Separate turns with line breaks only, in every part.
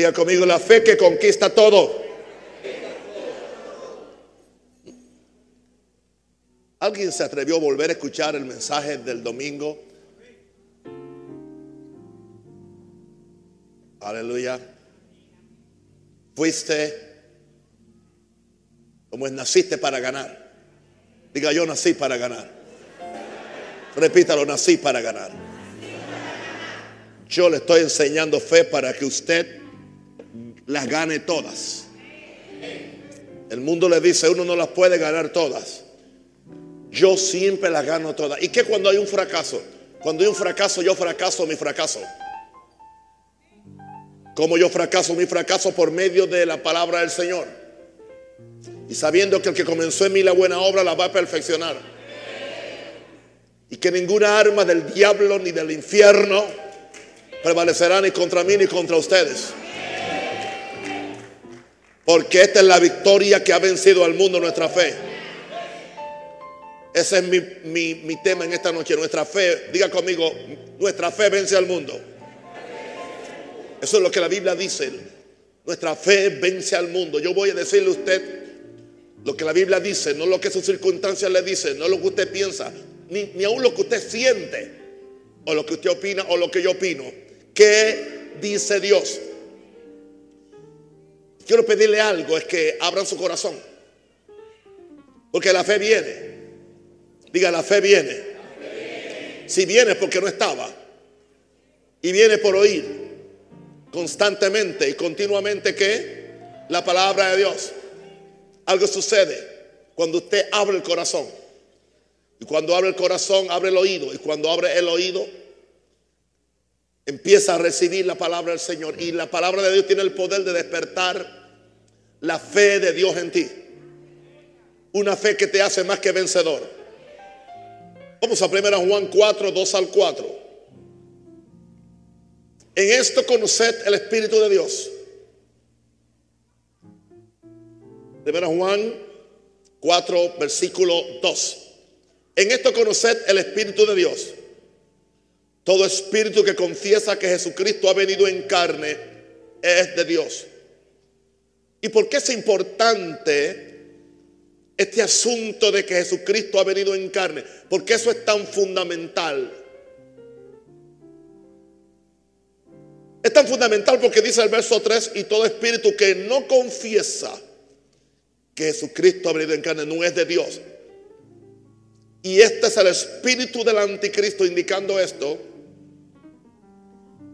Diga conmigo, la fe que conquista todo. ¿Alguien se atrevió a volver a escuchar el mensaje del domingo? Aleluya. Fuiste como es naciste para ganar. Diga yo nací para ganar. Repítalo, nací para ganar. Yo le estoy enseñando fe para que usted las gane todas. El mundo le dice, uno no las puede ganar todas. Yo siempre las gano todas. ¿Y qué cuando hay un fracaso? Cuando hay un fracaso, yo fracaso mi fracaso. Como yo fracaso mi fracaso por medio de la palabra del Señor. Y sabiendo que el que comenzó en mí la buena obra la va a perfeccionar. Y que ninguna arma del diablo ni del infierno prevalecerá ni contra mí ni contra ustedes. Porque esta es la victoria que ha vencido al mundo nuestra fe. Ese es mi, tema en esta noche. Nuestra fe, diga conmigo, nuestra fe vence al mundo. Eso es lo que la Biblia dice. Nuestra fe vence al mundo. Yo voy a decirle a usted lo que la Biblia dice, no lo que sus circunstancias le dicen, no lo que usted piensa, ni, ni aún lo que usted siente, o lo que usted opina, o lo que yo opino. ¿Qué dice Dios? Quiero pedirle algo, es que abran su corazón. Porque la fe viene. Diga, la fe viene. Si viene porque no estaba. Y viene por oír constantemente y continuamente que la palabra de Dios. Algo sucede cuando usted abre el corazón. Y cuando abre el corazón, abre el oído. Y cuando abre el oído, empieza a recibir la palabra del Señor. Y la palabra de Dios tiene el poder de despertar la fe de Dios en ti. Una fe que te hace más que vencedor. Vamos a 1 Juan 4, 2 al 4. En esto conoced el Espíritu de Dios. 1 Juan 4, versículo 2. En esto conoced el Espíritu de Dios. Todo espíritu que confiesa que Jesucristo ha venido en carne es de Dios. ¿Y por qué es importante este asunto de que Jesucristo ha venido en carne? Porque eso es tan fundamental. Es tan fundamental porque dice el verso 3, y todo espíritu que no confiesa que Jesucristo ha venido en carne no es de Dios. Y este es el espíritu del anticristo indicando esto,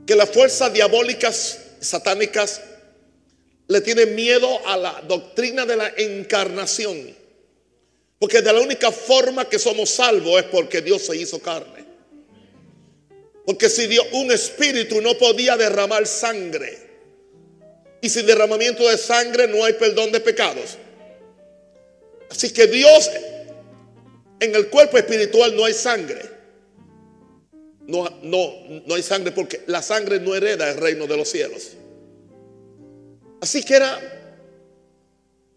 que las fuerzas diabólicas, satánicas, le tiene miedo a la doctrina de la encarnación. Porque de la única forma que somos salvos es porque Dios se hizo carne. Porque si Dios, un espíritu no podía derramar sangre. Y sin derramamiento de sangre no hay perdón de pecados. Así que Dios, en el cuerpo espiritual no hay sangre. No, no, no hay sangre porque la sangre no hereda el reino de los cielos. Así que era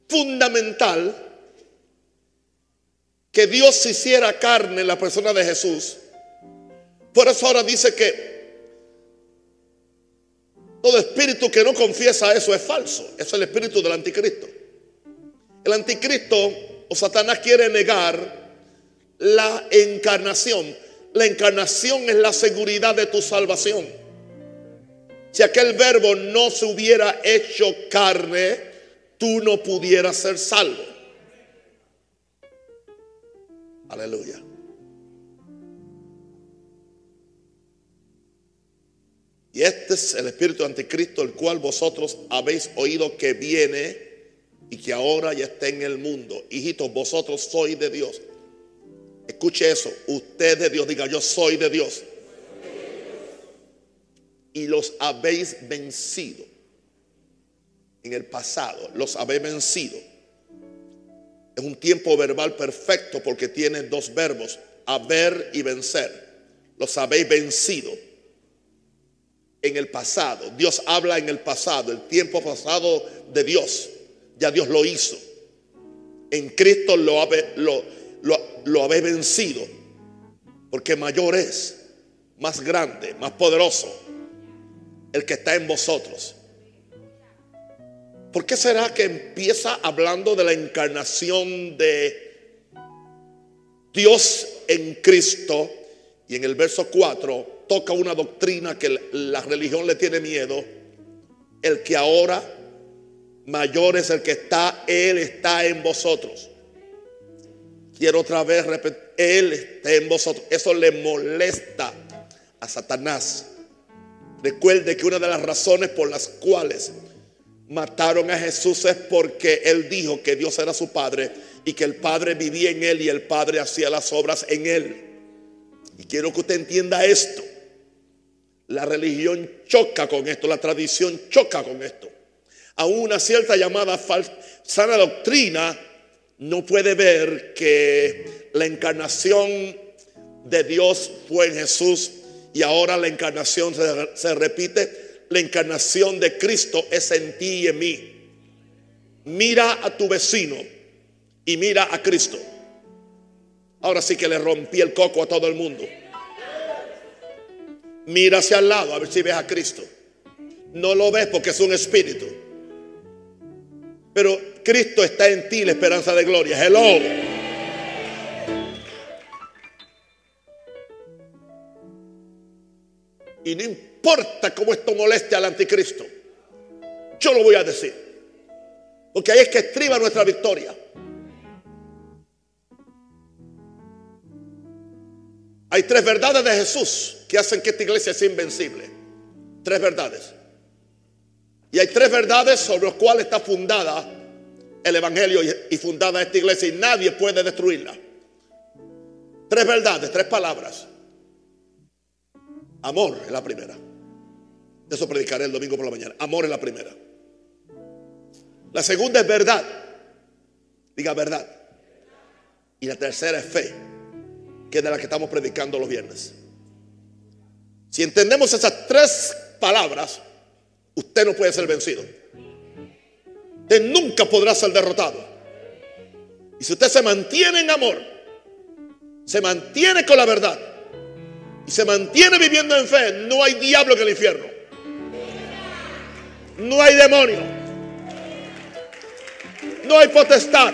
fundamental que Dios hiciera carne en la persona de Jesús. Por eso ahora dice que todo espíritu que no confiesa eso es falso. Es el espíritu del anticristo. El anticristo o Satanás quiere negar la encarnación. La encarnación es la seguridad de tu salvación. Si aquel verbo no se hubiera hecho carne, tú no pudieras ser salvo. Aleluya. Y este es el espíritu anticristo, el cual vosotros habéis oído que viene y que ahora ya está en el mundo. Hijitos, vosotros sois de Dios. Escuche eso. Usted de Dios, diga yo soy de Dios y los habéis vencido. En el pasado, los habéis vencido. Es un tiempo verbal perfecto porque tiene dos verbos, haber y vencer. Los habéis vencido en el pasado. Dios habla en el pasado, el tiempo pasado de Dios. Ya Dios lo hizo. En Cristo lo, lo, habéis vencido. Porque mayor es, más grande, más poderoso el que está en vosotros ¿Por qué será que empieza hablando de la encarnación de Dios en Cristo y en el verso 4 toca una doctrina que la religión le tiene miedo? El que ahora mayor es el que está, Él está en vosotros. Quiero otra vez repetir, Él está en vosotros. Eso le molesta a Satanás. Recuerde que una de las razones por las cuales mataron a Jesús es porque Él dijo que Dios era su Padre y que el Padre vivía en Él y el Padre hacía las obras en Él. Y quiero que usted entienda esto. La religión choca con esto, la tradición choca con esto. A una cierta llamada sana doctrina no puede ver que la encarnación de Dios fue en Jesús y ahora la encarnación se, repite. La encarnación de Cristo es en ti y en mí. Mira a tu vecino y mira a Cristo. Ahora sí que le rompí el coco a todo el mundo. Mira hacia el lado a ver si ves a Cristo. No lo ves porque es un espíritu. Pero Cristo está en ti, la esperanza de gloria. Hello. Y no importa cómo esto moleste al anticristo. Yo lo voy a decir. Porque ahí es que estriba nuestra victoria. Hay tres verdades de Jesús que hacen que esta iglesia sea invencible. Tres verdades. Y hay tres verdades sobre las cuales está fundada el Evangelio y fundada esta iglesia y nadie puede destruirla. Tres verdades, tres palabras. Amor es la primera. De eso predicaré el domingo por la mañana. Amor es la primera. La segunda es verdad. Diga verdad. Y la tercera es fe, que es de la que estamos predicando los viernes. Si entendemos esas tres palabras, usted no puede ser vencido. Usted nunca podrá ser derrotado. Y si usted se mantiene en amor, se mantiene con la verdad, se mantiene viviendo en fe, no hay diablo en el infierno. No hay demonio. No hay potestad.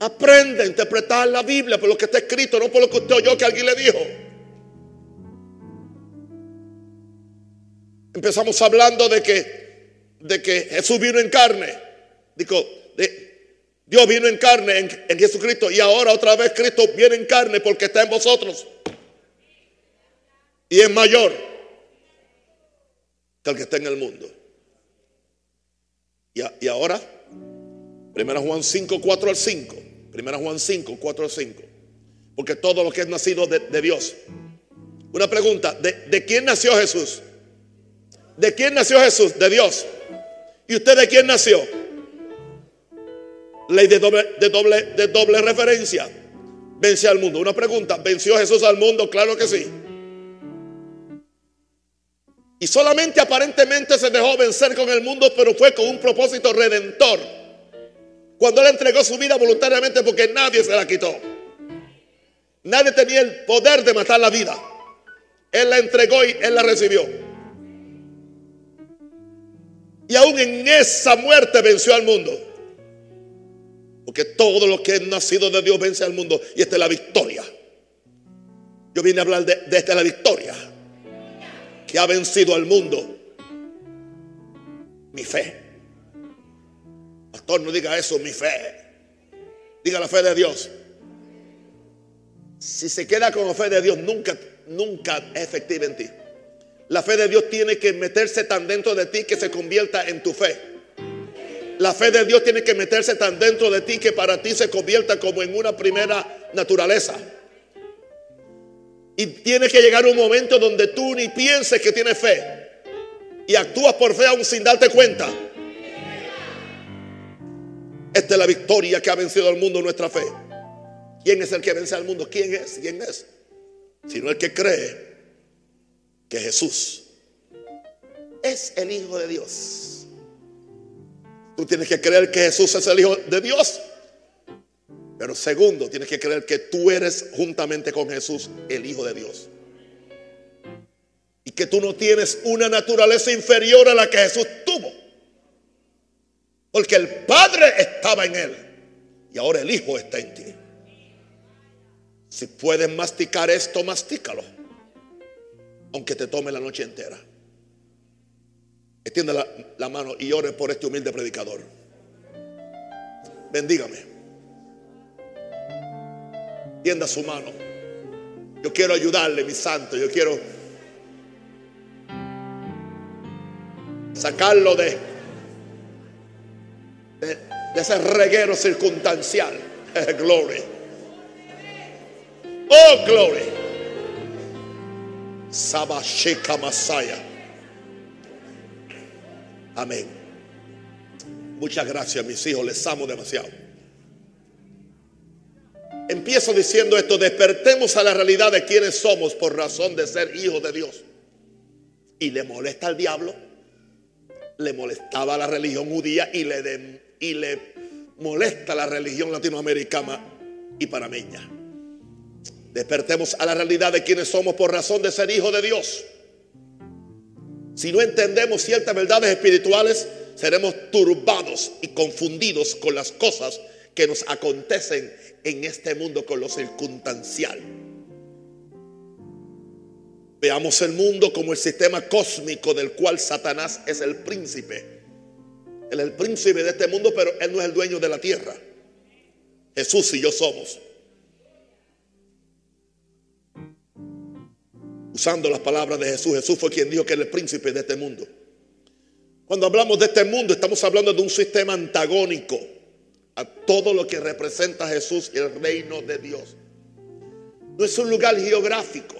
Aprende a interpretar la Biblia por lo que está escrito, no por lo que usted oyó que alguien le dijo. Empezamos hablando de que de que Jesús vino en carne. Digo, de, Dios vino en carne en, Jesucristo y ahora otra vez Cristo viene en carne porque está en vosotros. Y es mayor que el que está en el mundo. Y, ahora, 1 Juan 5, 4 al 5. 1 Juan 5, 4 al 5. Porque todo lo que es nacido de, Dios. Una pregunta, ¿de, ¿de quién nació Jesús? ¿De quién nació Jesús? De Dios. ¿Y usted de quién nació? Ley de doble, de doble, referencia. Vence al mundo. Una pregunta, ¿venció Jesús al mundo? Claro que sí. Y solamente aparentemente se dejó vencer con el mundo, pero fue con un propósito redentor. Cuando él entregó su vida voluntariamente porque nadie se la quitó. Nadie tenía el poder de matar la vida. Él la entregó y él la recibió. Y aún en esa muerte venció al mundo. Porque todo lo que es nacido de Dios vence al mundo. Y esta es la victoria. Yo vine a hablar de, esta es la victoria. Que ha vencido al mundo. Mi fe. Pastor, no diga eso, mi fe. Diga la fe de Dios. Si se queda con la fe de Dios, nunca, nunca es efectiva en ti. La fe de Dios tiene que meterse tan dentro de ti que se convierta en tu fe. La fe de Dios tiene que meterse tan dentro de ti que para ti se convierta como en una primera naturaleza. Y tiene que llegar un momento donde tú ni pienses que tienes fe. Y actúas por fe aún sin darte cuenta. Esta es la victoria que ha vencido al mundo nuestra fe. ¿Quién es el que vence al mundo? ¿Quién es? ¿Quién es? Sino el que cree que Jesús es el Hijo de Dios. Tú tienes que creer que Jesús es el Hijo de Dios. Pero segundo, tienes que creer que tú eres juntamente con Jesús el Hijo de Dios. Y que tú no tienes una naturaleza inferior a la que Jesús tuvo. Porque el Padre estaba en él y ahora el Hijo está en ti. Si puedes masticar esto, mastícalo. Aunque te tome la noche entera. Extienda la, la mano y ore por este humilde predicador. Bendígame tienda su mano. Yo quiero ayudarle, mi santo. Yo quiero sacarlo de, de, ese reguero circunstancial. gloria. Oh, gloria. Sabashika Masaya. Amén. Muchas gracias, mis hijos. Les amo demasiado. Empiezo diciendo esto, despertemos a la realidad de quienes somos por razón de ser hijos de Dios. Y le molesta al diablo, le molestaba la religión judía y le, y le molesta la religión latinoamericana y panameña. Despertemos a la realidad de quienes somos por razón de ser hijos de Dios. Si no entendemos ciertas verdades espirituales, seremos turbados y confundidos con las cosas que nos acontecen en este mundo con lo circunstancial. Veamos el mundo como el sistema cósmico del cual Satanás es el príncipe. Él es el príncipe de este mundo, pero él no es el dueño de la tierra. Jesús y yo somos. Usando las palabras de Jesús, Jesús fue quien dijo que era el príncipe de este mundo. Cuando hablamos de este mundo, estamos hablando de un sistema antagónico a todo lo que representa Jesús y el reino de Dios. No es un lugar geográfico.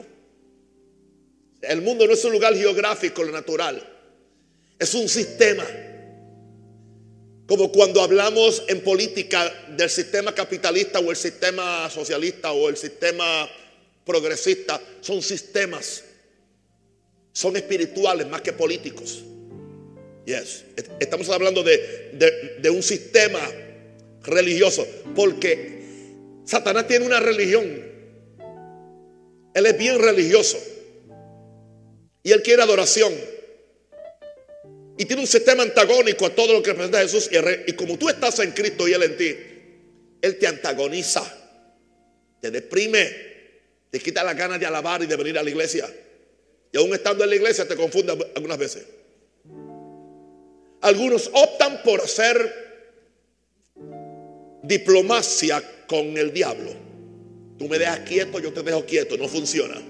El mundo no es un lugar geográfico, lo natural. Es un sistema. Como cuando hablamos en política del sistema capitalista o el sistema socialista o el sistema progresista, son sistemas. Son espirituales más que políticos. Yes. Estamos hablando de, de, de un sistema religioso. Porque Satanás tiene una religión. Él es bien religioso. Y él quiere adoración. Y tiene un sistema antagónico a todo lo que representa Jesús. Y como tú estás en Cristo y Él en ti, Él te antagoniza. Te deprime. Te quita las ganas de alabar y de venir a la iglesia. Y aún estando en la iglesia te confunde algunas veces. Algunos optan por hacer diplomacia con el diablo. Tú me dejas quieto, yo te dejo quieto. No funciona.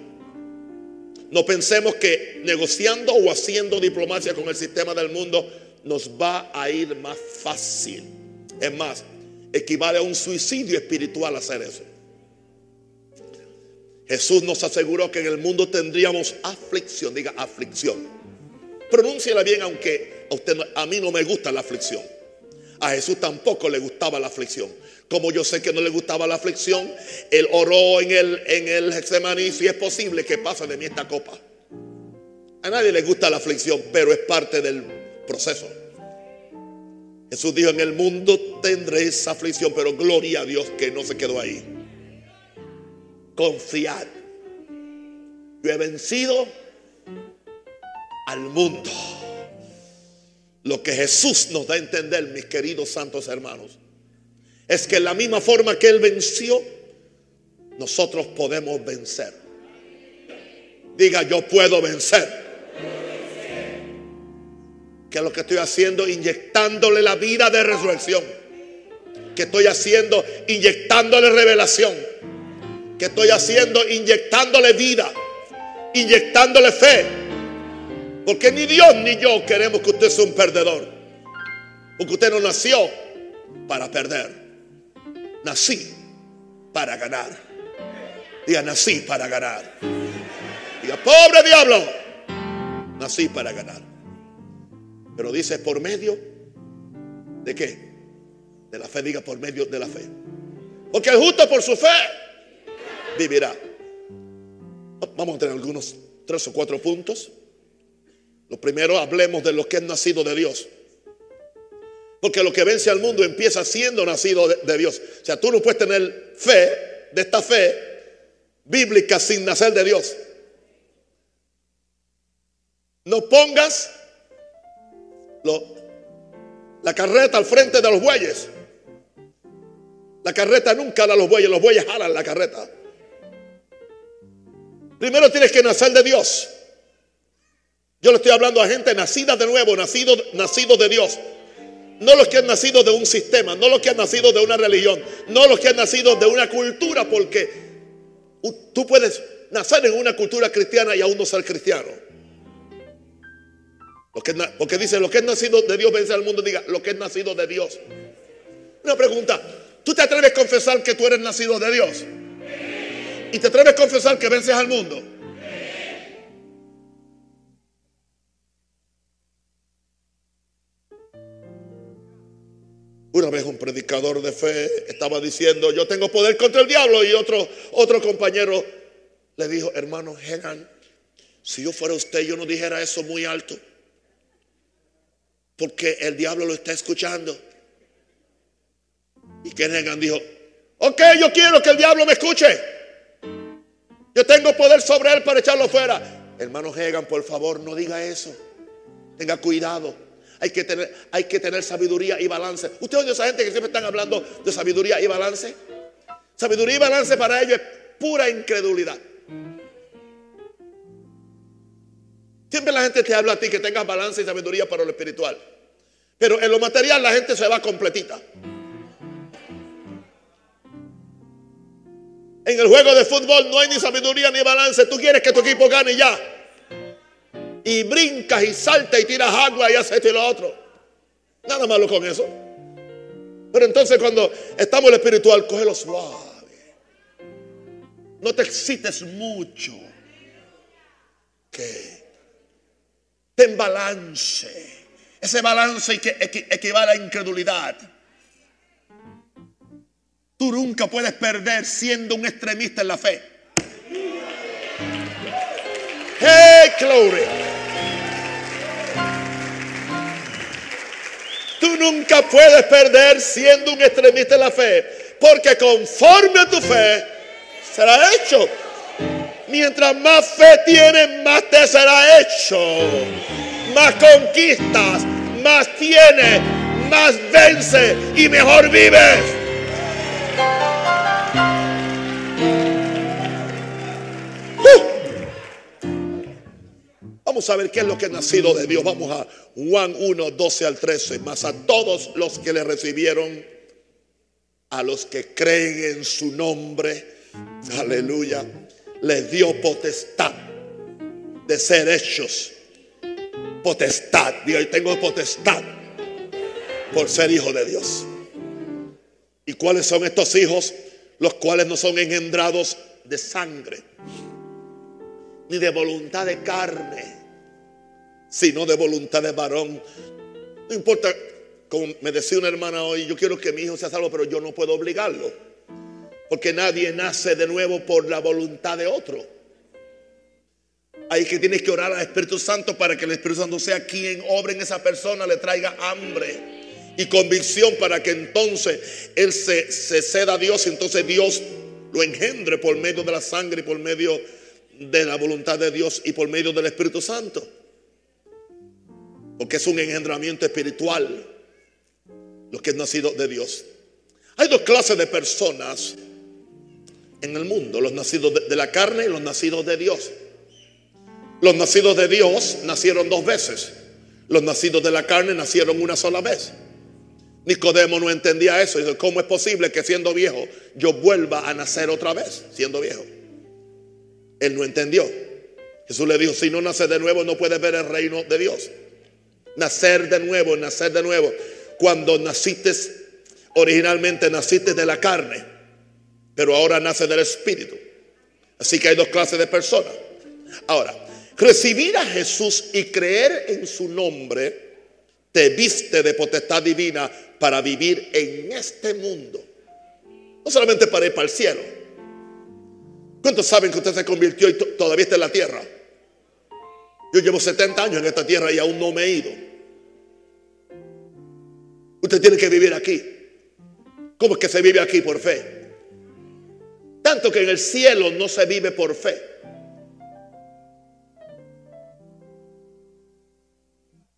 No pensemos que negociando o haciendo diplomacia con el sistema del mundo nos va a ir más fácil. Es más, equivale a un suicidio espiritual hacer eso. Jesús nos aseguró que en el mundo tendríamos aflicción. Diga aflicción. Pronúnciala bien, aunque a, usted, a mí no me gusta la aflicción. A Jesús tampoco le gustaba la aflicción. Como yo sé que no le gustaba la aflicción, él oró en el, en el si es posible que pase de mí esta copa. A nadie le gusta la aflicción, pero es parte del proceso. Jesús dijo, en el mundo tendréis aflicción, pero gloria a Dios que no se quedó ahí. Confiad. Yo he vencido al mundo. Lo que Jesús nos da a entender, mis queridos santos hermanos, es que en la misma forma que Él venció, nosotros podemos vencer. Diga, yo puedo vencer. Que lo que estoy haciendo? Inyectándole la vida de resurrección. Que estoy haciendo? Inyectándole revelación. Estoy haciendo? Inyectándole vida. Inyectándole fe porque ni Dios ni yo queremos que usted sea un perdedor. Porque usted no nació para perder. Nací para ganar. Diga, nací para ganar. Diga, pobre diablo. Nací para ganar. Pero dice por medio de qué? De la fe. Diga por medio de la fe. Porque el justo por su fe vivirá. Vamos a tener algunos tres o cuatro puntos. Lo primero, hablemos de lo que es nacido de Dios. Porque lo que vence al mundo empieza siendo nacido de, Dios. O sea, tú no puedes tener fe, de esta fe bíblica, sin nacer de Dios. No pongas la carreta al frente de los bueyes. La carreta nunca da los bueyes, los bueyes jalan la carreta. Primero tienes que nacer de Dios. Yo le estoy hablando a gente nacida de nuevo, nacido, nacido de Dios. No los que han nacido de un sistema, no los que han nacido de una religión, no los que han nacido de una cultura, porque tú puedes nacer en una cultura cristiana y aún no ser cristiano. Porque dice, lo que es nacido de Dios vence al mundo. Diga, lo que es nacido de Dios. Una pregunta, ¿tú te atreves a confesar que tú eres nacido de Dios? ¿Y te atreves a confesar que vences al mundo? Una vez un predicador de fe estaba diciendo, yo tengo poder contra el diablo. Y otro, otro compañero le dijo, hermano Hegan, si yo fuera usted, yo no dijera eso muy alto. Porque el diablo lo está escuchando. Y Kenegan dijo, ok, yo quiero que el diablo me escuche. Yo tengo poder sobre él para echarlo fuera. Hermano Hegan, por favor, no diga eso. Tenga cuidado. Hay que tener, hay que tener sabiduría y balance. ¿Usted oye esa gente que siempre están hablando de sabiduría y balance? Sabiduría y balance para ellos es pura incredulidad. Siempre la gente te habla a ti que tengas balance y sabiduría para lo espiritual. Pero en lo material la gente se va completita. En el juego de fútbol no hay ni sabiduría ni balance. Tú quieres que tu equipo gane ya. Y brincas y saltas y tiras agua y haces esto y lo otro. Nada malo con eso. Pero entonces cuando estamos en lo espiritual, cógelo suave. No te excites mucho. Que ten balance. Ese balance equivale a incredulidad. Tú nunca puedes perder siendo un extremista en la fe. Hey, glory. Tú nunca puedes perder siendo un extremista en la fe. Porque conforme a tu fe será hecho. Mientras más fe tienes, más te será hecho. Más conquistas, más tienes, más vence y mejor vives. Vamos a ver qué es lo que ha nacido de Dios. Vamos a Juan 1, 12 al 13. Más a todos los que le recibieron, a los que creen en su nombre, aleluya les dio potestad de ser hechos. Potestad. Dios, tengo potestad por ser hijo de Dios. ¿Y cuáles son estos hijos? Los cuales no son engendrados de sangre, ni de voluntad de carne, sino de voluntad de varón. No importa, como me decía una hermana hoy, yo quiero que mi hijo sea salvo, pero yo no puedo obligarlo. Porque nadie nace de nuevo por la voluntad de otro. Hay que tienes que orar al Espíritu Santo para que el Espíritu Santo sea quien obre en esa persona, le traiga hambre y convicción para que entonces él se, se ceda a Dios y entonces Dios lo engendre por medio de la sangre y por medio de la voluntad de Dios y por medio del Espíritu Santo. Porque es un engendramiento espiritual lo que es nacido de Dios. Hay dos clases de personas en el mundo, los nacidos de, la carne y los nacidos de Dios. Los nacidos de Dios nacieron dos veces. Los nacidos de la carne nacieron una sola vez. Nicodemo no entendía eso. Dice, ¿cómo es posible que siendo viejo yo vuelva a nacer otra vez siendo viejo? Él no entendió. Jesús le dijo, si no naces de nuevo no puedes ver el reino de Dios. Nacer de nuevo, nacer de nuevo. Cuando naciste, originalmente naciste de la carne pero ahora nace del Espíritu. Así que hay dos clases de personas. Ahora, recibir a Jesús y creer en su nombre te viste de potestad divina para vivir en este mundo. No solamente para ir para el cielo. ¿Cuántos saben que usted se convirtió y todavía está en la tierra? Yo llevo 70 años en esta tierra y aún no me he ido. Usted tiene que vivir aquí. ¿Cómo es que se vive aquí por fe? Tanto que en el cielo no se vive por fe.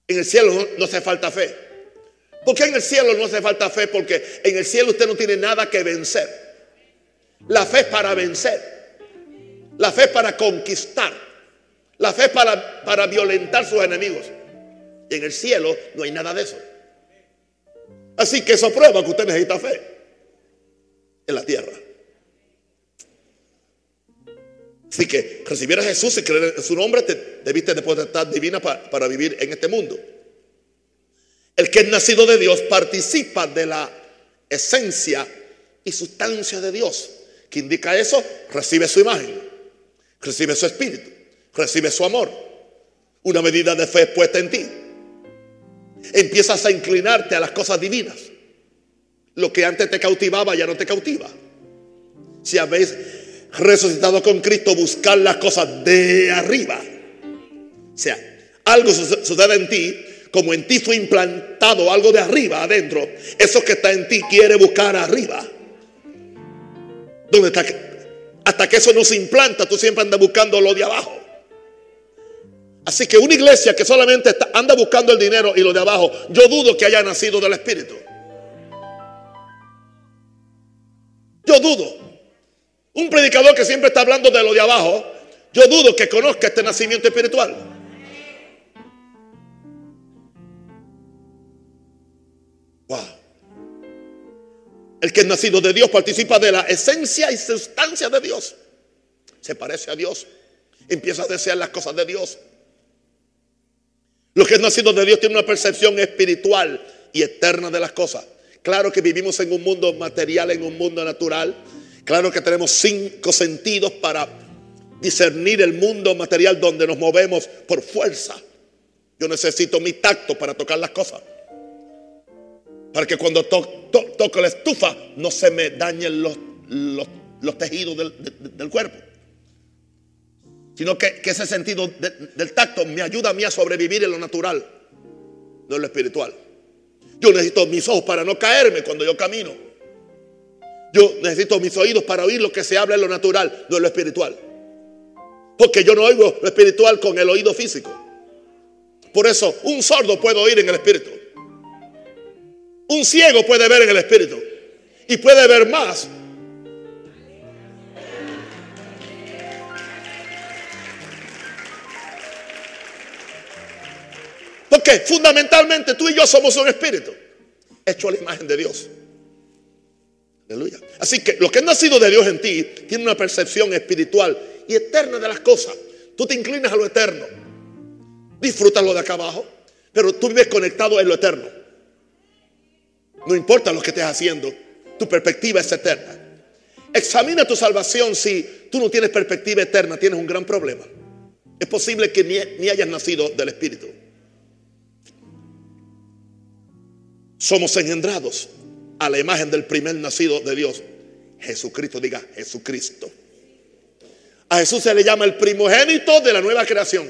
En el cielo no, no hace falta fe. ¿Por qué en el cielo no hace falta fe? Porque en el cielo usted no tiene nada que vencer. La fe es para vencer. La fe es para conquistar. La fe es para, para violentar sus enemigos. Y en el cielo no hay nada de eso. Así que eso prueba que usted necesita fe en la tierra. Así que recibir a Jesús y creer en su nombre te debiste de potestad divina para, para vivir en este mundo. El que es nacido de Dios participa de la esencia y sustancia de Dios. ¿Qué indica eso? Recibe su imagen, recibe su espíritu, recibe su amor. Una medida de fe puesta en ti. Empiezas a inclinarte a las cosas divinas. Lo que antes te cautivaba ya no te cautiva. Si habéis resucitado con Cristo, buscar las cosas de arriba. O sea, algo sucede en ti, como en ti fue implantado algo de arriba adentro, eso que está en ti quiere buscar arriba. ¿Dónde está? Hasta que eso no se implanta, tú siempre andas buscando lo de abajo. Así que una iglesia que solamente anda buscando el dinero y lo de abajo, yo dudo que haya nacido del Espíritu. Yo dudo. Un predicador que siempre está hablando de lo de abajo, yo dudo que conozca este nacimiento espiritual. Wow. El que es nacido de Dios participa de la esencia y sustancia de Dios. Se parece a Dios. Empieza a desear las cosas de Dios. Lo que es nacido de Dios tiene una percepción espiritual y eterna de las cosas. Claro que vivimos en un mundo material, en un mundo natural. Claro que tenemos cinco sentidos para discernir el mundo material donde nos movemos por fuerza. Yo necesito mi tacto para tocar las cosas. Para que cuando toco la estufa no se me dañen los, los, tejidos del, cuerpo. Sino que, ese sentido del tacto me ayuda a mí a sobrevivir en lo natural, no en lo espiritual. Yo necesito mis ojos para no caerme cuando yo camino. Yo necesito mis oídos para oír lo que se habla en lo natural, no en lo espiritual. Porque yo no oigo lo espiritual con el oído físico. Por eso, un sordo puede oír en el espíritu. Un ciego puede ver en el espíritu. Y puede ver más. Fundamentalmente tú y yo somos un espíritu. Hecho a la imagen de Dios. Aleluya. Así que lo que es nacido de Dios en ti tiene una percepción espiritual y eterna de las cosas. Tú te inclinas a lo eterno. Disfrutas lo de acá abajo. Pero tú vives conectado en lo eterno. No importa lo que estés haciendo, tu perspectiva es eterna. Examina tu salvación si tú no tienes perspectiva eterna, tienes un gran problema. Es posible que ni, ni hayas nacido del Espíritu. Somos engendrados a la imagen del primer nacido de Dios. Jesucristo, diga Jesucristo. A Jesús se le llama el primogénito de la nueva creación.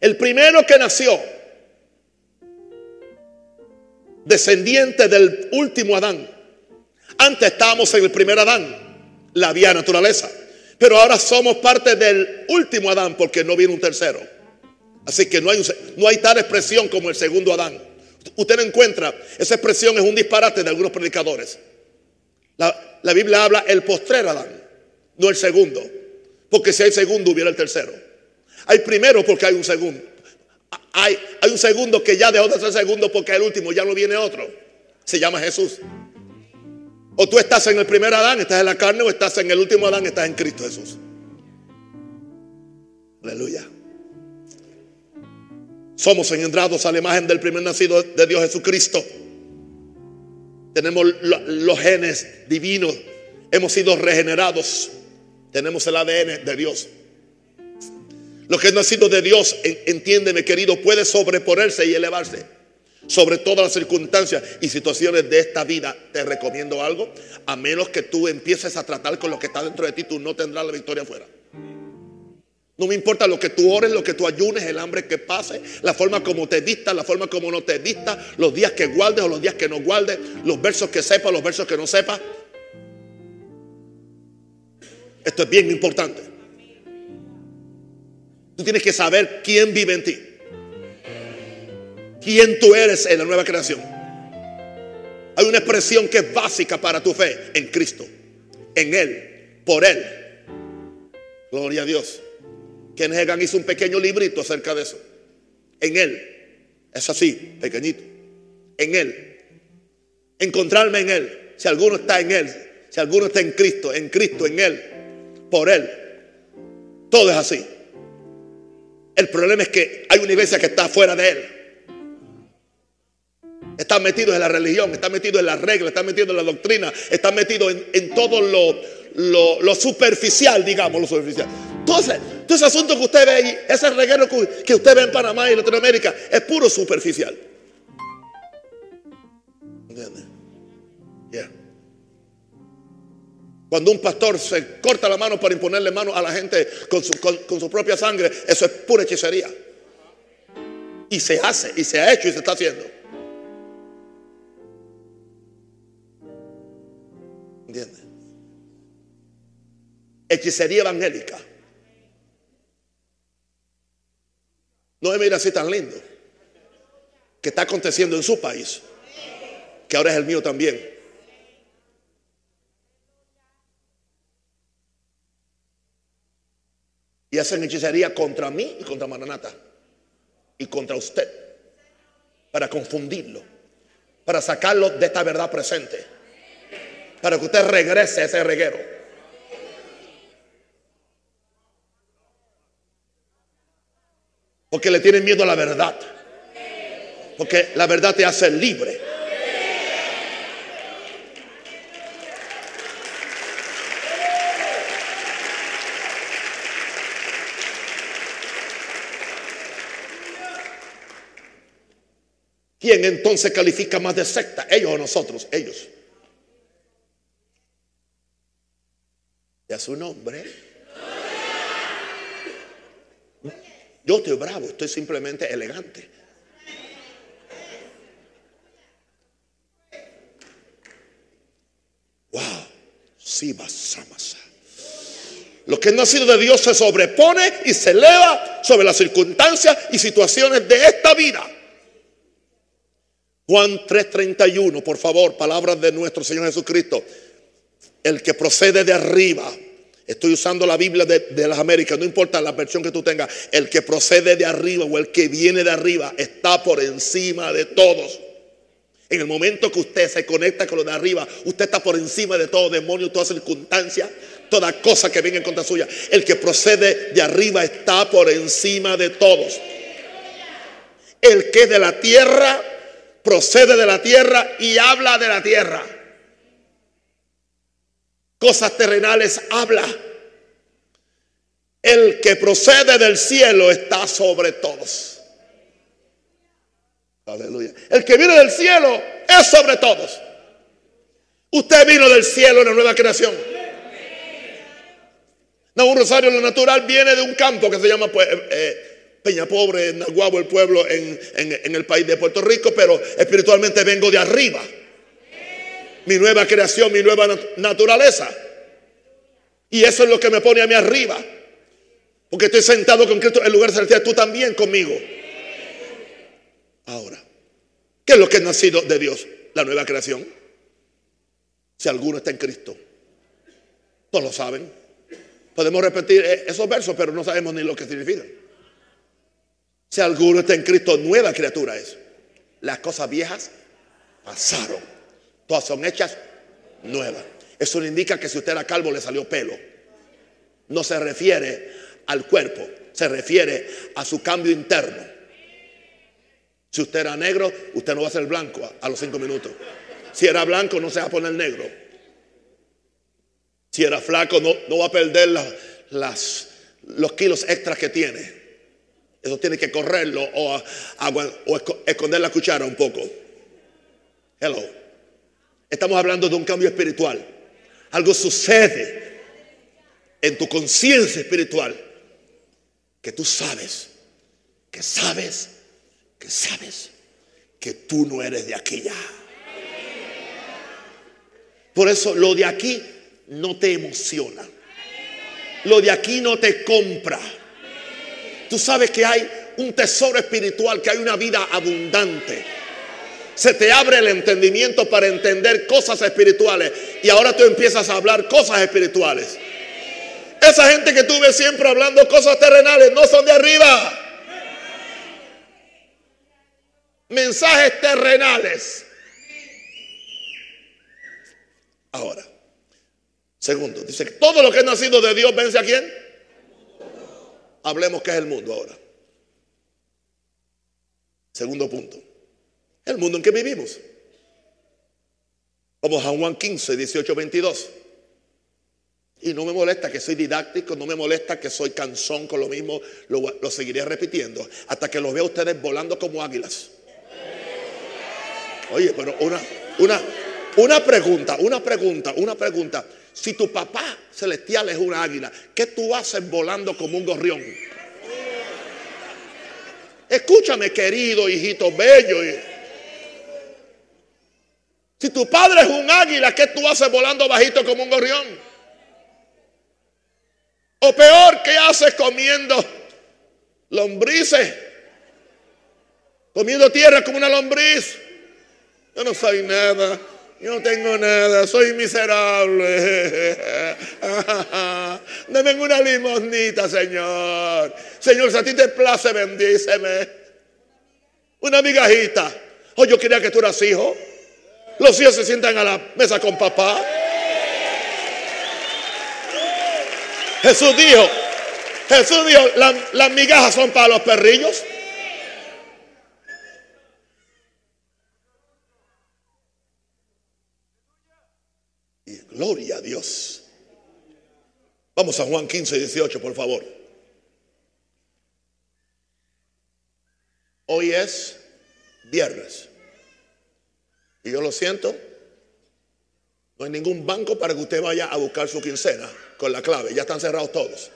El primero que nació, descendiente del último Adán. Antes estábamos en el primer Adán, la vía naturaleza. Pero ahora somos parte del último Adán porque no viene un tercero. Así que no hay, no hay tal expresión como el segundo Adán. Usted no encuentra, esa expresión es un disparate de algunos predicadores. La, Biblia habla el postrer Adán, no el segundo. Porque si hay segundo hubiera el tercero. Hay primero porque hay un segundo. Hay, hay un segundo que ya dejó de ser segundo porque el último ya no viene otro. Se llama Jesús. O tú estás en el primer Adán, estás en la carne, o estás en el último Adán, estás en Cristo Jesús. Aleluya. Somos engendrados a la imagen del primer nacido de Dios Jesucristo. Tenemos los genes divinos. Hemos sido regenerados. Tenemos el ADN de Dios. Lo que es nacido de Dios, entiéndeme querido, puede sobreponerse y elevarse sobre todas las circunstancias y situaciones de esta vida. Te recomiendo algo, a menos que tú empieces a tratar con lo que está dentro de ti, tú no tendrás la victoria afuera. No me importa lo que tú ores, lo que tú ayunes, el hambre que pase, la forma como te vistas, la forma como no te vistas, los días que guardes o los días que no guardes, los versos que sepas, los versos que no sepas. Esto es bien importante. Tú tienes que saber quién vive en ti. Quién tú eres en la nueva creación. Hay una expresión que es básica para tu fe en Cristo. En Él. Por Él. Gloria a Dios. Kenneth Hagan hizo un pequeño librito acerca de eso. En Él. Es así, pequeñito. En Él. Encontrarme en Él. Si alguno está en Él. Si alguno está en Cristo. En Cristo, en Él. Por Él. Todo es así. El problema es que hay una iglesia que está fuera de Él. Está metido en la religión, está metido en las reglas, está metido en la doctrina, está metido en, todo lo, lo, superficial, digamos, lo superficial. Entonces, todo ese asunto que usted ve ahí, ese reguero que usted ve en Panamá y Latinoamérica, es puro superficial. ¿Entiendes? Cuando un pastor se corta la mano para imponerle mano a la gente con su, con su propia sangre, eso es pura hechicería. Y se hace, y se ha hecho, y se está haciendo. ¿Entiendes? Hechicería evangélica. No me mira así tan lindo. Que está aconteciendo en su país. Que ahora es el mío también. Y hacen hechicería contra mí y contra Maranata. Y contra usted. Para confundirlo. Para sacarlo de esta verdad presente para que usted regrese a ese reguero. Porque le tienen miedo a la verdad. Porque la verdad te hace libre. ¿Quién entonces califica más de secta? ¿Ellos o nosotros? Ellos. a su nombre. Yo estoy bravo, estoy simplemente elegante. Wow, sí, basamasa. Lo que no ha sido de Dios se sobrepone y se eleva sobre las circunstancias y situaciones de esta vida. Juan 3:31, por favor, palabras de nuestro Señor Jesucristo el que procede de arriba. Estoy usando la Biblia de, las Américas, no importa la versión que tú tengas. El que procede de arriba o el que viene de arriba está por encima de todos. En el momento que usted se conecta con lo de arriba, usted está por encima de todo demonio, toda circunstancia, toda cosa que venga en contra suya. El que procede de arriba está por encima de todos. El que es de la tierra, procede de la tierra y habla de la tierra cosas terrenales habla. El que procede del cielo está sobre todos. Aleluya. El que viene del cielo es sobre todos. Usted vino del cielo en la nueva creación. No, un rosario lo natural viene de un campo que se llama pues, eh, eh, Peña Pobre, Naguabo, el pueblo en, en el país de Puerto Rico, pero espiritualmente vengo de arriba mi nueva creación, mi nueva naturaleza. Y eso es lo que me pone a mí arriba. Porque estoy sentado con Cristo en lugar celestial, tú también conmigo. Ahora, ¿qué es lo que es nacido de Dios? La nueva creación. Si alguno está en Cristo. Todos lo saben. Podemos repetir eh, esos versos, pero no sabemos ni lo que significan. Si alguno está en Cristo, nueva criatura es. Las cosas viejas pasaron Todas son hechas nuevas. Eso le indica que si usted era calvo le salió pelo. No se refiere al cuerpo, se refiere a su cambio interno. Si usted era negro, usted no va a ser blanco a, los cinco minutos. Si era blanco, no se va a poner negro. Si era flaco, no, no va a perder las, los kilos extras que tiene. Eso tiene que correrlo o, o esconder la cuchara un poco. Hello. Estamos hablando de un cambio espiritual. Algo sucede en tu conciencia espiritual que tú sabes, que sabes, que sabes que tú no eres de aquí ya. Por eso lo de aquí no te emociona. Lo de aquí no te compra. Tú sabes que hay un tesoro espiritual, que hay una vida abundante. Se te abre el entendimiento para entender cosas espirituales y ahora tú empiezas a hablar cosas espirituales. Esa gente que tú ves siempre hablando cosas terrenales no son de arriba. Mensajes terrenales. Ahora, segundo, dice que todo lo que es nacido de Dios vence a quién. Hablemos que es el mundo ahora. Segundo punto, el mundo en que vivimos. Vamos a Juan 15, 18, 22. Y no me molesta que soy didáctico, no me molesta que soy cansón con lo mismo, lo, seguiré repitiendo hasta que los vea ustedes volando como águilas. Oye, pero una, una, una pregunta, una pregunta, una pregunta. Si tu papá celestial es una águila, ¿qué tú haces volando como un gorrión? Escúchame, querido hijito bello. Si tu padre es un águila, ¿qué tú haces volando bajito como un gorrión? O peor, ¿qué haces comiendo lombrices? Comiendo tierra como una lombriz. Yo no soy nada. Yo no tengo nada, soy miserable. Deme una limosnita, Señor. Señor, si a ti te place, bendíceme. Una migajita. Oh, yo quería que tú eras hijo. Los hijos se sientan a la mesa con papá. Jesús dijo, Jesús dijo, las migajas son para los perrillos. Y gloria a Dios. Vamos a Juan 15, 18, por favor. Hoy es viernes. Y yo lo siento, no hay ningún banco para que usted vaya a buscar su quincena con la clave. Ya están cerrados todos.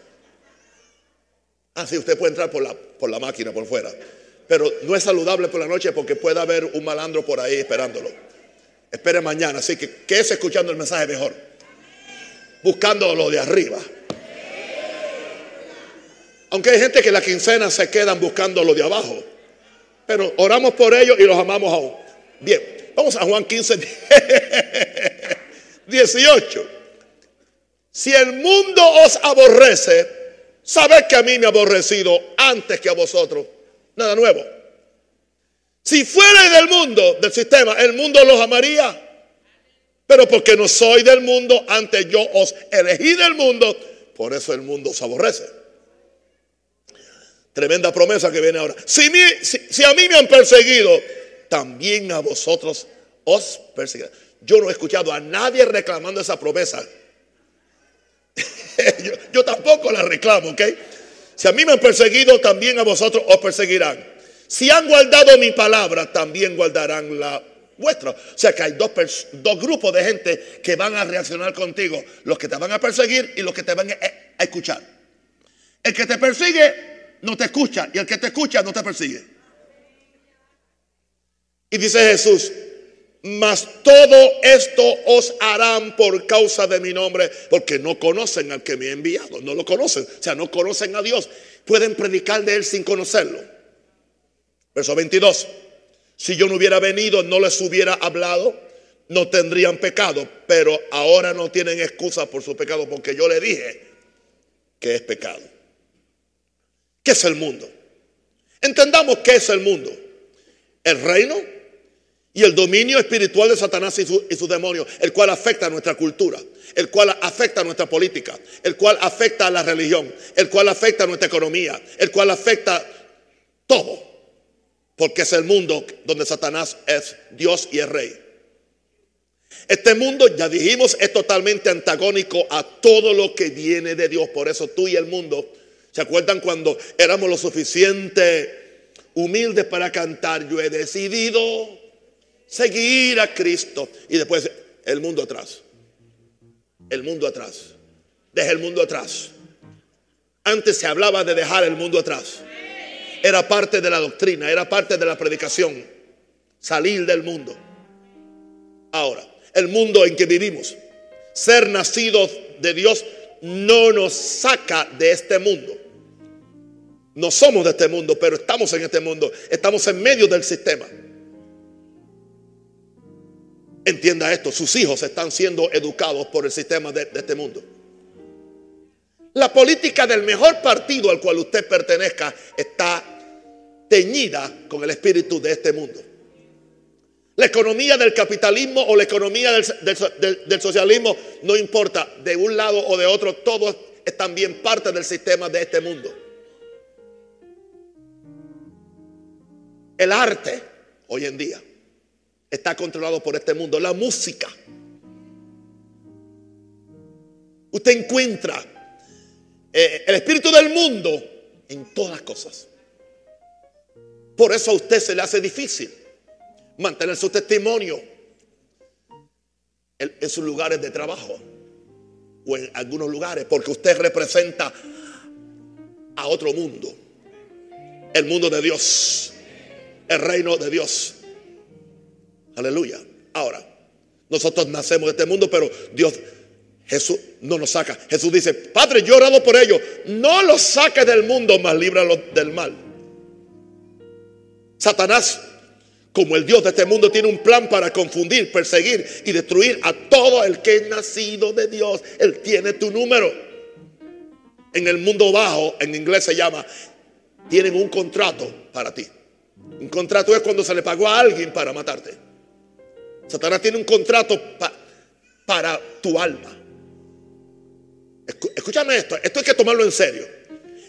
Ah, sí, usted puede entrar por la, por la máquina por fuera. Pero no es saludable por la noche porque puede haber un malandro por ahí esperándolo. Espere mañana. Así que quédese escuchando el mensaje mejor. Buscando lo de arriba. Aunque hay gente que la quincena se quedan buscando lo de abajo. Pero oramos por ellos y los amamos aún. Bien, vamos a Juan 15. 18. Si el mundo os aborrece, sabed que a mí me ha aborrecido antes que a vosotros. Nada nuevo. Si fuera del mundo, del sistema, el mundo los amaría. Pero porque no soy del mundo, antes yo os elegí del mundo, por eso el mundo os aborrece. Tremenda promesa que viene ahora. Si, si a mí me han perseguido, también a vosotros os perseguirán. Yo no he escuchado a nadie reclamando esa promesa. yo, tampoco la reclamo, ¿ok? Si a mí me han perseguido, también a vosotros os perseguirán. Si han guardado mi palabra, también guardarán la vuestra. O sea que hay dos, dos grupos de gente que van a reaccionar contigo. Los que te van a perseguir y los que te van a, a escuchar. El que te persigue no te escucha y el que te escucha no te persigue. Y dice Jesús, mas todo esto os harán por causa de mi nombre, porque no conocen al que me ha enviado, no lo conocen, o sea, no conocen a Dios. Pueden predicar de Él sin conocerlo. Verso 22, si yo no hubiera venido, no les hubiera hablado, no tendrían pecado, pero ahora no tienen excusa por su pecado, porque yo le dije que es pecado. ¿Qué es el mundo? Entendamos qué es el mundo. El reino y el dominio espiritual de Satanás y, sus demonios, el cual afecta a nuestra cultura, el cual afecta a nuestra política, el cual afecta a la religión, el cual afecta a nuestra economía, el cual afecta todo, porque es el mundo donde Satanás es Dios y es rey. Este mundo, ya dijimos, es totalmente antagónico a todo lo que viene de Dios. Por eso tú y el mundo, ¿se acuerdan cuando éramos lo suficiente humildes para cantar? Yo he decidido seguir a Cristo. Y después el mundo atrás. El mundo atrás. Deja el mundo atrás. Antes se hablaba de dejar el mundo atrás. Era parte de la doctrina, era parte de la predicación. Salir del mundo. Ahora, el mundo en que vivimos, ser nacidos de Dios no nos saca de este mundo. No somos de este mundo, pero estamos en este mundo. Estamos en medio del sistema. Entienda esto, sus hijos están siendo educados por el sistema de, este mundo. La política del mejor partido al cual usted pertenezca está teñida con el espíritu de este mundo. La economía del capitalismo o la economía del, socialismo no importa, de un lado o de otro, todos es también parte del sistema de este mundo. El arte hoy en día está controlado por este mundo. La música. Usted encuentra eh, el espíritu del mundo en todas las cosas. Por eso a usted se le hace difícil mantener su testimonio en, sus lugares de trabajo o en algunos lugares, porque usted representa a otro mundo, el mundo de Dios, el reino de Dios. Aleluya. Ahora, nosotros nacemos de este mundo, pero Dios Jesús no nos saca. Jesús dice, Padre, yo he orado por ellos. No los saques del mundo, mas líbralos del mal. Satanás, como el Dios de este mundo, tiene un plan para confundir, perseguir y destruir a todo el que es nacido de Dios. Él tiene tu número. En el mundo bajo, en inglés se llama, tienen un contrato para ti. Un contrato es cuando se le pagó a alguien para matarte. Satanás tiene un contrato para tu alma. Escúchame esto, esto hay que tomarlo en serio.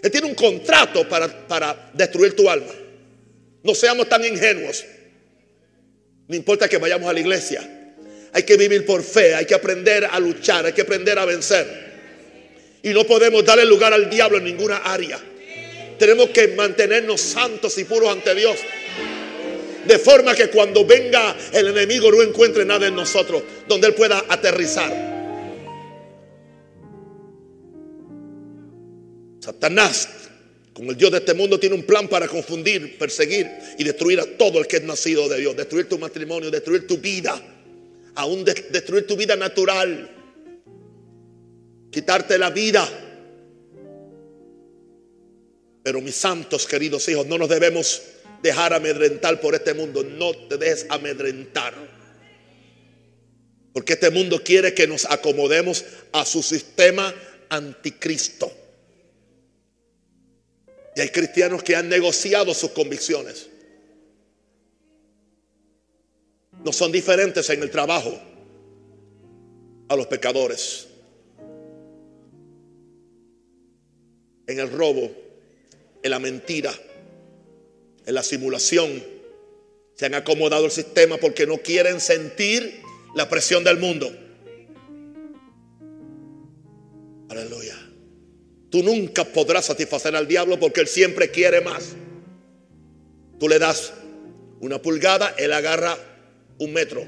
Él tiene un contrato para, para destruir tu alma. No seamos tan ingenuos. No importa que vayamos a la iglesia. Hay que vivir por fe, hay que aprender a luchar, hay que aprender a vencer. Y no podemos darle lugar al diablo en ninguna área. Tenemos que mantenernos santos y puros ante Dios. De forma que cuando venga el enemigo no encuentre nada en nosotros donde él pueda aterrizar. Satanás, como el Dios de este mundo, tiene un plan para confundir, perseguir y destruir a todo el que es nacido de Dios. Destruir tu matrimonio, destruir tu vida, aún destruir tu vida natural, quitarte la vida. Pero mis santos queridos hijos, no nos debemos dejar amedrentar por este mundo. No te dejes amedrentar. Porque este mundo quiere que nos acomodemos a su sistema anticristo. Y hay cristianos que han negociado sus convicciones. No son diferentes en el trabajo a los pecadores. En el robo, en la mentira, en la simulación. Se han acomodado el sistema porque no quieren sentir la presión del mundo. Aleluya. Tú nunca podrás satisfacer al diablo porque él siempre quiere más. Tú le das una pulgada, él agarra un metro,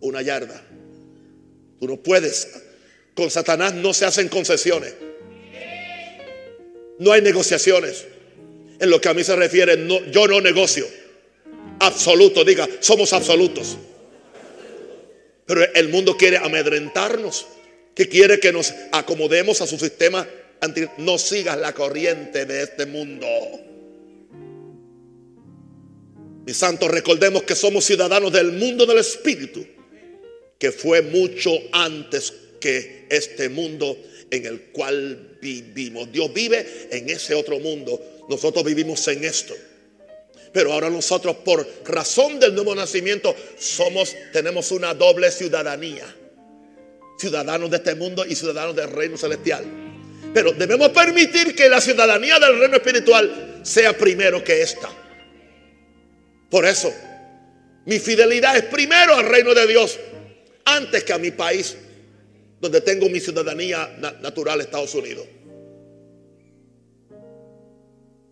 una yarda. Tú no puedes. Con Satanás no se hacen concesiones. No hay negociaciones. En lo que a mí se refiere, no, yo no negocio. Absoluto, diga, somos absolutos. Pero el mundo quiere amedrentarnos que quiere que nos acomodemos a su sistema No sigas la corriente de este mundo. Mis santos, recordemos que somos ciudadanos del mundo del Espíritu, que fue mucho antes que este mundo en el cual vivimos. Dios vive en ese otro mundo. Nosotros vivimos en esto. Pero ahora nosotros por razón del nuevo nacimiento somos tenemos una doble ciudadanía ciudadanos de este mundo y ciudadanos del reino celestial. Pero debemos permitir que la ciudadanía del reino espiritual sea primero que esta. Por eso, mi fidelidad es primero al reino de Dios antes que a mi país, donde tengo mi ciudadanía natural, Estados Unidos.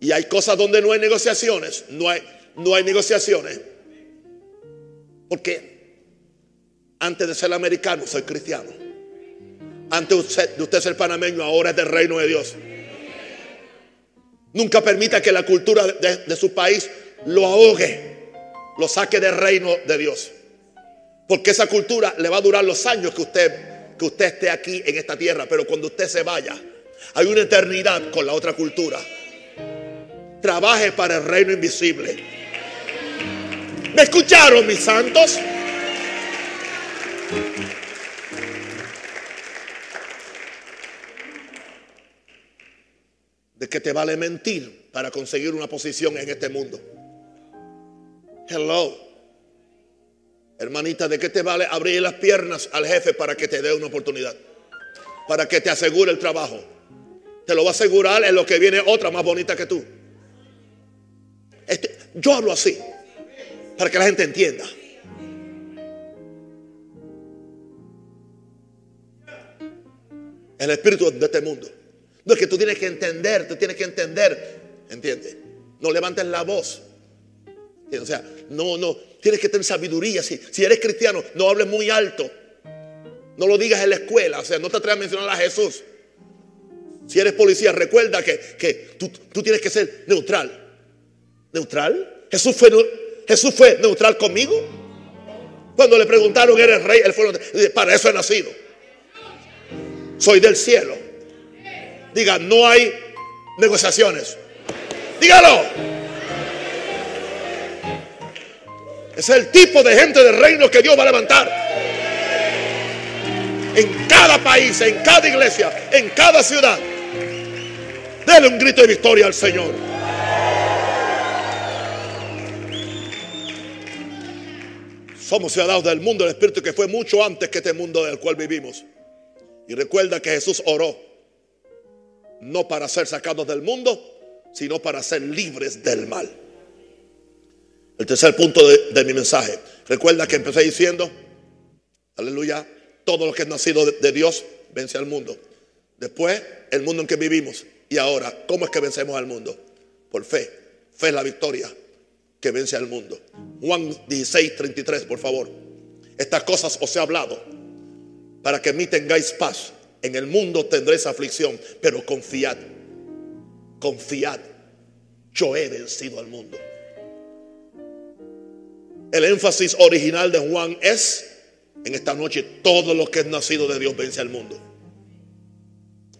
Y hay cosas donde no hay negociaciones, no hay, no hay negociaciones. Porque antes de ser americano soy cristiano. Antes de usted ser panameño, ahora es del reino de Dios. Nunca permita que la cultura de, su país lo ahogue, lo saque del reino de Dios. Porque esa cultura le va a durar los años que usted, que usted esté aquí en esta tierra. Pero cuando usted se vaya, hay una eternidad con la otra cultura. Trabaje para el reino invisible. ¿Me escucharon, mis santos? ¿De qué te vale mentir para conseguir una posición en este mundo? Hello. Hermanita, ¿de qué te vale abrir las piernas al jefe para que te dé una oportunidad? Para que te asegure el trabajo. Te lo va a asegurar en lo que viene otra más bonita que tú. Este, yo hablo así, para que la gente entienda. El espíritu de este mundo. No es que tú tienes que entender, tú tienes que entender. ¿Entiendes? No levantes la voz. O sea, no, no, tienes que tener sabiduría. Si, si eres cristiano, no hables muy alto. No lo digas en la escuela. O sea, no te atrevas a mencionar a Jesús. Si eres policía, recuerda que, que tú, tú, tienes que ser neutral. ¿Neutral? Jesús fue, Jesús fue neutral conmigo. Cuando le preguntaron, ¿eres rey? Él fue, para eso he nacido. Soy del cielo. Diga, no hay negociaciones. Dígalo. Es el tipo de gente del reino que Dios va a levantar. En cada país, en cada iglesia, en cada ciudad. Dele un grito de victoria al Señor. Somos ciudadanos del mundo del Espíritu que fue mucho antes que este mundo del cual vivimos. Y recuerda que Jesús oró no para ser sacados del mundo, sino para ser libres del mal. El tercer punto de, mi mensaje. Recuerda que empecé diciendo, aleluya, todo lo que es nacido de, Dios vence al mundo. Después, el mundo en que vivimos. Y ahora, ¿cómo es que vencemos al mundo? Por fe. Fe es la victoria que vence al mundo. Juan 16, 33, por favor. Estas cosas os he hablado para que en mí tengáis paz. En el mundo tendréis aflicción, pero confiad, confiad, yo he vencido al mundo. El énfasis original de Juan es, en esta noche, todo lo que es nacido de Dios vence al mundo.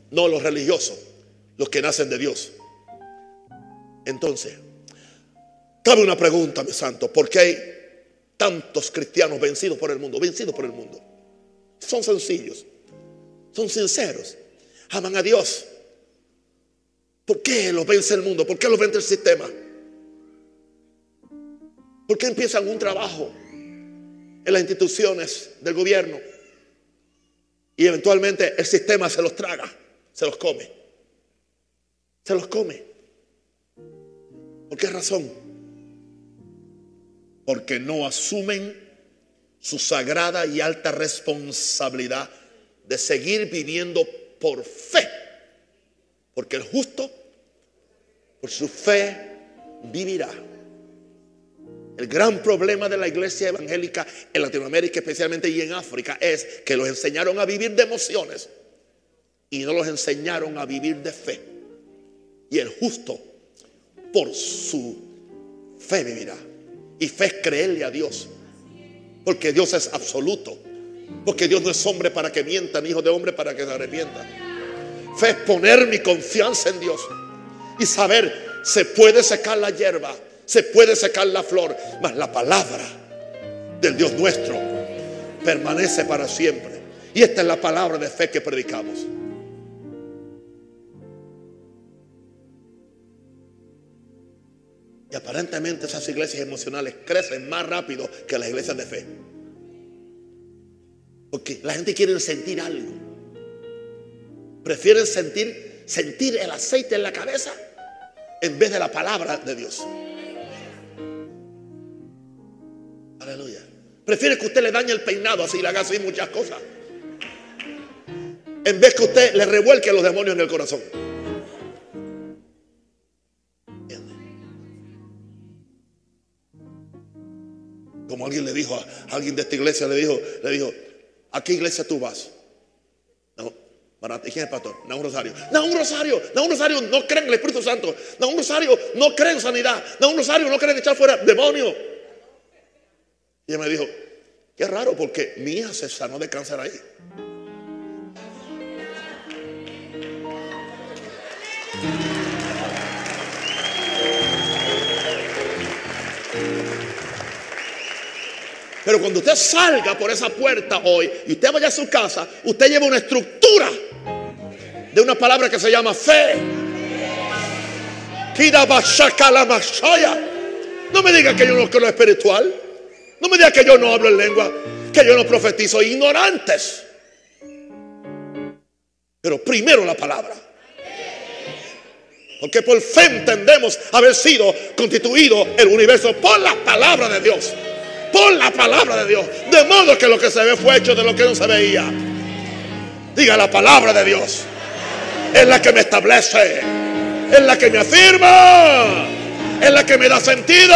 No los religiosos, los que nacen de Dios. Entonces, cabe una pregunta, mi santo, ¿por qué hay tantos cristianos vencidos por el mundo? Vencidos por el mundo. Son sencillos son sinceros, aman a Dios. ¿Por qué los vence el mundo? ¿Por qué los vence el sistema? ¿Por qué empiezan un trabajo en las instituciones del gobierno y eventualmente el sistema se los traga, se los come? Se los come. ¿Por qué razón? Porque no asumen su sagrada y alta responsabilidad de seguir viviendo por fe. Porque el justo, por su fe, vivirá. El gran problema de la iglesia evangélica en Latinoamérica especialmente y en África es que los enseñaron a vivir de emociones y no los enseñaron a vivir de fe. Y el justo por su fe vivirá. Y fe es creerle a Dios. Porque Dios es absoluto. Porque Dios no es hombre para que mienta, ni hijo de hombre para que se arrepienta. Fe es poner mi confianza en Dios y saber, se puede secar la hierba, se puede secar la flor, mas la palabra del Dios nuestro permanece para siempre. Y esta es la palabra de fe que predicamos. Y aparentemente esas iglesias emocionales crecen más rápido que las iglesias de fe. Porque la gente quiere sentir algo. Prefieren sentir, sentir el aceite en la cabeza en vez de la palabra de Dios. Aleluya. Prefiere que usted le dañe el peinado así, le haga así muchas cosas. En vez que usted le revuelque los demonios en el corazón. Como alguien le dijo a alguien de esta iglesia, le dijo, le dijo, ¿A qué iglesia tú vas? Marata, ¿y quién es pastor? un Rosario. un Rosario. un Rosario no cree en el Espíritu Santo. un Rosario no cree en sanidad. un Rosario no cree en echar fuera demonios. Y ella me dijo, qué raro porque mi hija se sanó de cáncer ahí. Pero cuando usted salga por esa puerta hoy y usted vaya a su casa, usted lleva una estructura de una palabra que se llama fe. No me diga que yo no creo espiritual. No me diga que yo no hablo en lengua, que yo no profetizo. Ignorantes. Pero primero la palabra. Porque por fe entendemos haber sido constituido el universo por la palabra de Dios por la palabra de Dios. De modo que lo que se ve fue hecho de lo que no se veía. Diga la palabra de Dios. Es la que me establece. Es la que me afirma. Es la que me da sentido.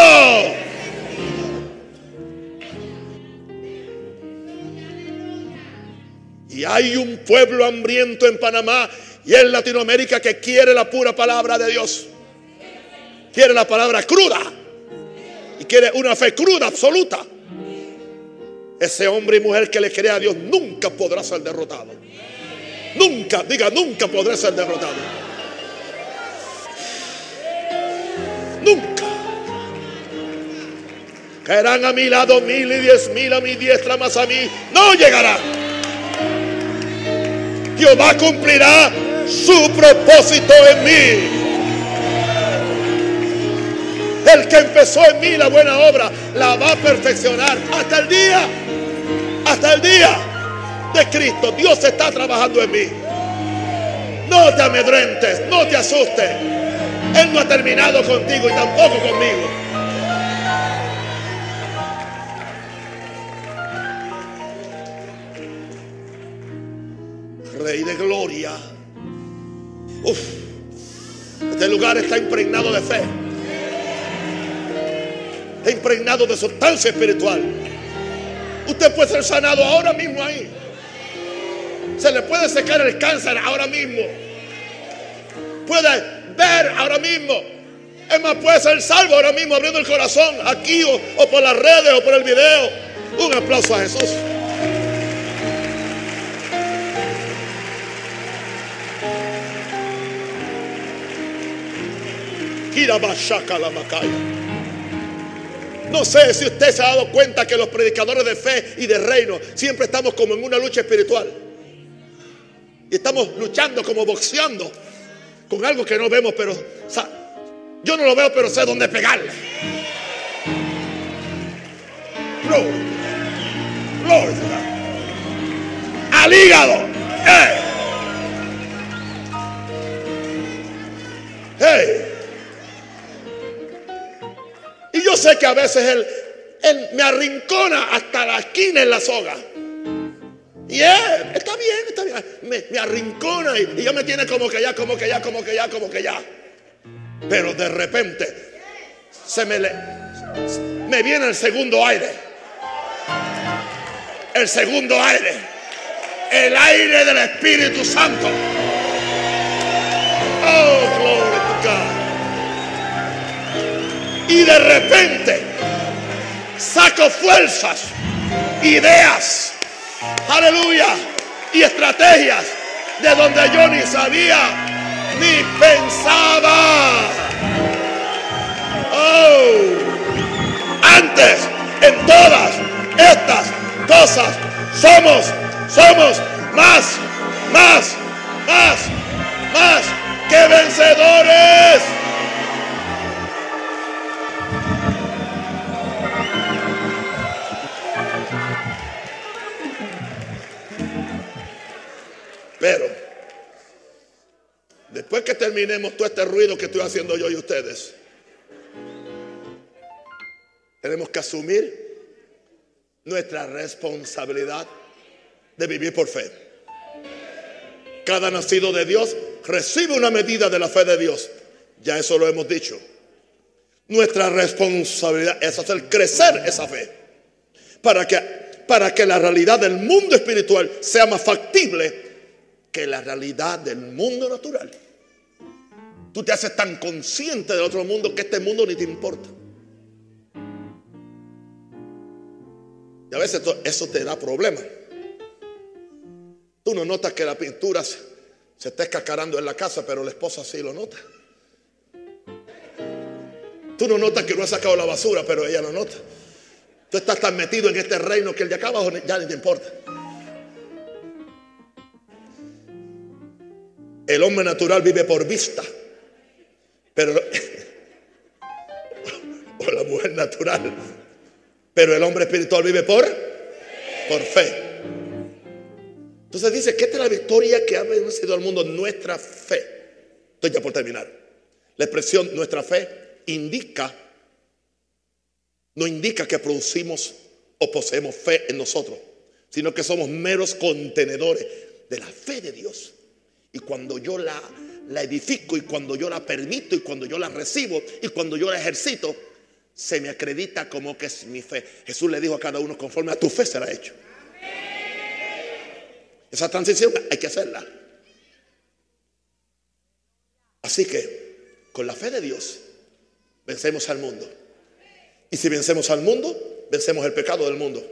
Y hay un pueblo hambriento en Panamá y en Latinoamérica que quiere la pura palabra de Dios. Quiere la palabra cruda quiere una fe cruda, absoluta. Ese hombre y mujer que le cree a Dios nunca podrá ser derrotado. Nunca, diga, nunca podrá ser derrotado. Nunca. Caerán a mi lado mil y diez mil a mi diestra, más a mí no llegará. Jehová cumplirá su propósito en mí. El que empezó en mí la buena obra la va a perfeccionar hasta el día, hasta el día de Cristo. Dios está trabajando en mí. No te amedrentes, no te asustes. Él no ha terminado contigo y tampoco conmigo. Rey de gloria. Uf, este lugar está impregnado de fe impregnado de sustancia espiritual. Usted puede ser sanado ahora mismo ahí. Se le puede secar el cáncer ahora mismo. Puede ver ahora mismo. Es más, puede ser salvo ahora mismo abriendo el corazón aquí o, o por las redes o por el video. Un aplauso a Jesús. Kirabashaka la Macaya. No sé si usted se ha dado cuenta que los predicadores de fe y de reino siempre estamos como en una lucha espiritual. Y estamos luchando como boxeando con algo que no vemos, pero yo no lo veo, pero sé dónde pegarle. Glory. Glory. Al hígado. Hey. Hey. Yo sé que a veces él, me arrincona hasta la esquina en la soga. Y él, está bien, está bien. Me, arrincona y, ya me tiene como que ya, como que ya, como que ya, como que ya. Pero de repente se me, le, me viene el segundo aire. El segundo aire. El aire del Espíritu Santo. Oh, glory to God y de repente saco fuerzas, ideas, aleluya, y estrategias de donde yo ni sabía ni pensaba. Oh, antes en todas estas cosas somos, somos más, más, más, más que vencedores. Pero, después que terminemos todo este ruido que estoy haciendo yo y ustedes, tenemos que asumir nuestra responsabilidad de vivir por fe. Cada nacido de Dios recibe una medida de la fe de Dios. Ya eso lo hemos dicho. Nuestra responsabilidad es hacer crecer esa fe para que, para que la realidad del mundo espiritual sea más factible que la realidad del mundo natural. Tú te haces tan consciente del otro mundo que este mundo ni te importa. Y a veces eso te da problemas. Tú no notas que la pintura se, está escacarando en la casa, pero la esposa sí lo nota. Tú no notas que no ha sacado la basura, pero ella lo nota. Tú estás tan metido en este reino que el de acá abajo ya ni te importa. El hombre natural vive por vista, pero o la mujer natural, pero el hombre espiritual vive por por fe. Entonces dice que es la victoria que ha vencido al mundo, nuestra fe. Estoy ya por terminar. La expresión nuestra fe indica, no indica que producimos o poseemos fe en nosotros, sino que somos meros contenedores de la fe de Dios. Y cuando yo la, la edifico y cuando yo la permito y cuando yo la recibo y cuando yo la ejercito, se me acredita como que es mi fe. Jesús le dijo a cada uno, conforme a tu fe será hecho. Esa transición hay que hacerla. Así que, con la fe de Dios, vencemos al mundo. Y si vencemos al mundo, vencemos el pecado del mundo.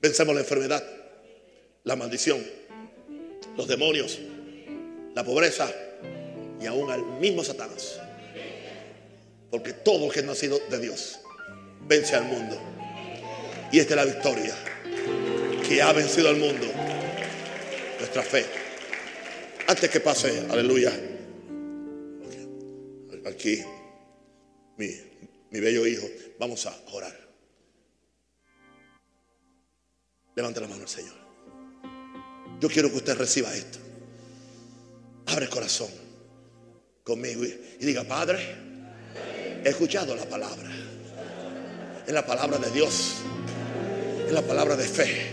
Vencemos la enfermedad, la maldición, los demonios, la pobreza y aún al mismo Satanás. Porque todo que es nacido de Dios vence al mundo. Y esta es la victoria que ha vencido al mundo. Nuestra fe. Antes que pase, aleluya. Aquí, mi, mi bello hijo, vamos a orar. Levante la mano al Señor. Yo quiero que usted reciba esto. Abre el corazón conmigo y, diga, Padre, he escuchado la palabra. Es la palabra de Dios. Es la palabra de fe.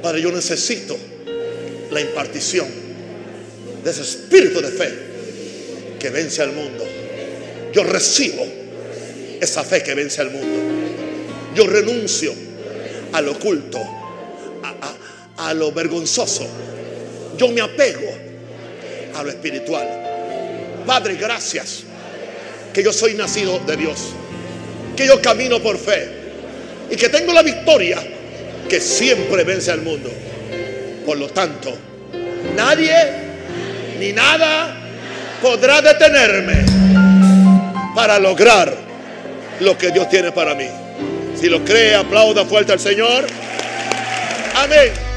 Padre, yo necesito la impartición de ese espíritu de fe que vence al mundo. Yo recibo esa fe que vence al mundo. Yo renuncio al oculto, a, a lo vergonzoso. Yo me apego a lo espiritual. Padre, gracias que yo soy nacido de Dios, que yo camino por fe y que tengo la victoria que siempre vence al mundo. Por lo tanto, nadie ni nada podrá detenerme para lograr lo que Dios tiene para mí. Si lo cree, aplauda fuerte al Señor. Amén.